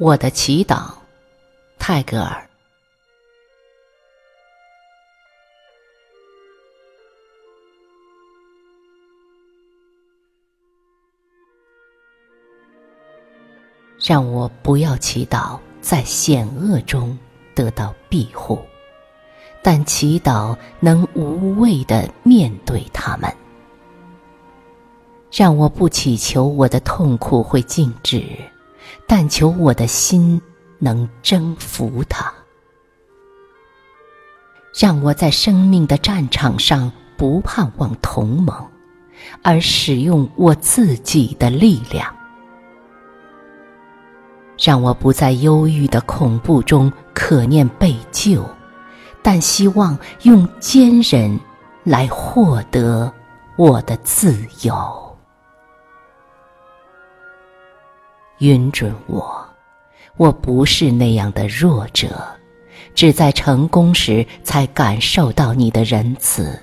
我的祈祷，泰戈尔。让我不要祈祷在险恶中得到庇护，但祈祷能无畏的面对他们。让我不祈求我的痛苦会静止，但求我的心能征服它。让我在生命的战场上不盼望同盟，而使用我自己的力量。让我不在忧郁的恐怖中可念被救，但希望用坚韧来获得我的自由。允准我，我不是那样的弱者，只在成功时才感受到你的仁慈。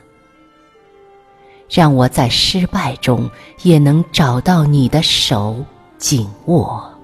让我在失败中也能找到你的手紧握。